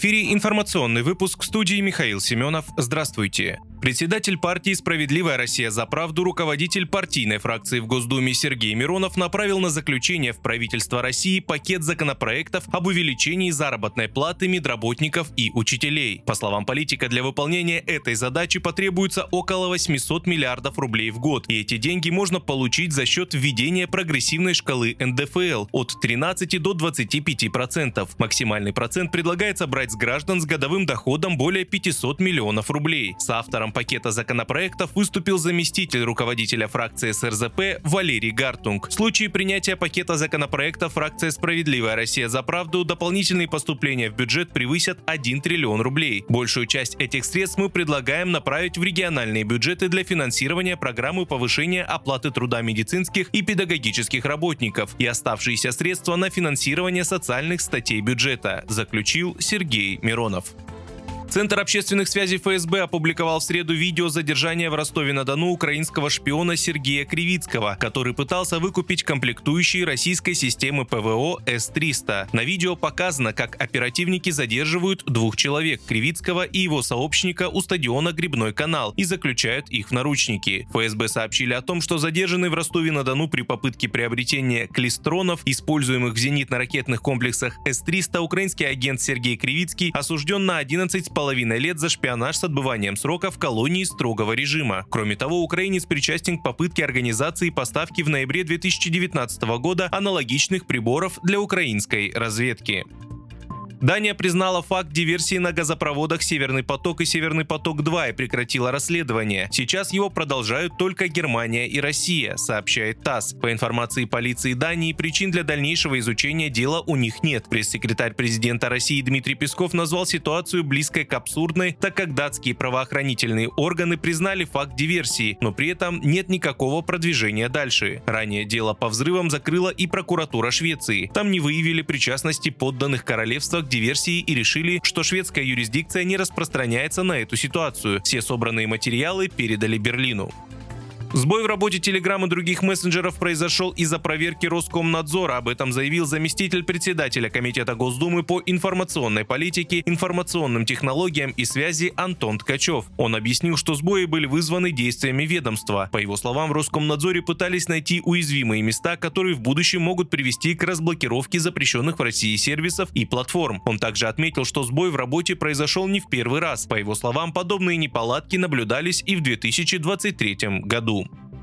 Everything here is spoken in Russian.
Эфире информационный выпуск студии Михаил Семенов. Здравствуйте. Председатель партии «Справедливая Россия за правду», руководитель партийной фракции в Госдуме Сергей Миронов направил на заключение в правительство России пакет законопроектов об увеличении заработной платы медработников и учителей. По словам политика, для выполнения этой задачи потребуется около 800 миллиардов рублей в год, и эти деньги можно получить за счет введения прогрессивной шкалы НДФЛ от 13 до 25 процентов. Максимальный процент предлагается брать с граждан с годовым доходом более 500 миллионов рублей. С автором пакета законопроектов выступил заместитель руководителя фракции СРЗП Валерий Гартунг. В случае принятия пакета законопроектов фракция «Справедливая Россия за правду» дополнительные поступления в бюджет превысят 1 триллион рублей. Большую часть этих средств мы предлагаем направить в региональные бюджеты для финансирования программы повышения оплаты труда медицинских и педагогических работников и оставшиеся средства на финансирование социальных статей бюджета, заключил Сергей Миронов. Центр общественных связей ФСБ опубликовал в среду видео задержания в Ростове-на-Дону украинского шпиона Сергея Кривицкого, который пытался выкупить комплектующие российской системы ПВО С-300. На видео показано, как оперативники задерживают двух человек – Кривицкого и его сообщника у стадиона Грибной канал и заключают их в наручники. ФСБ сообщили о том, что задержанный в Ростове-на-Дону при попытке приобретения клистронов, используемых в зенитно-ракетных комплексах С-300, украинский агент Сергей Кривицкий осужден на 11 половиной лет за шпионаж с отбыванием срока в колонии строгого режима. Кроме того, украинец причастен к попытке организации поставки в ноябре 2019 года аналогичных приборов для украинской разведки. Дания признала факт диверсии на газопроводах «Северный поток» и «Северный поток-2» и прекратила расследование. Сейчас его продолжают только Германия и Россия, сообщает ТАСС. По информации полиции Дании, причин для дальнейшего изучения дела у них нет. Пресс-секретарь президента России Дмитрий Песков назвал ситуацию близкой к абсурдной, так как датские правоохранительные органы признали факт диверсии, но при этом нет никакого продвижения дальше. Ранее дело по взрывам закрыла и прокуратура Швеции. Там не выявили причастности подданных королевства диверсии и решили, что шведская юрисдикция не распространяется на эту ситуацию. Все собранные материалы передали Берлину. Сбой в работе Telegram и других мессенджеров произошел из-за проверки Роскомнадзора. Об этом заявил заместитель председателя Комитета Госдумы по информационной политике, информационным технологиям и связи Антон Ткачев. Он объяснил, что сбои были вызваны действиями ведомства. По его словам, в Роскомнадзоре пытались найти уязвимые места, которые в будущем могут привести к разблокировке запрещенных в России сервисов и платформ. Он также отметил, что сбой в работе произошел не в первый раз. По его словам, подобные неполадки наблюдались и в 2023 году.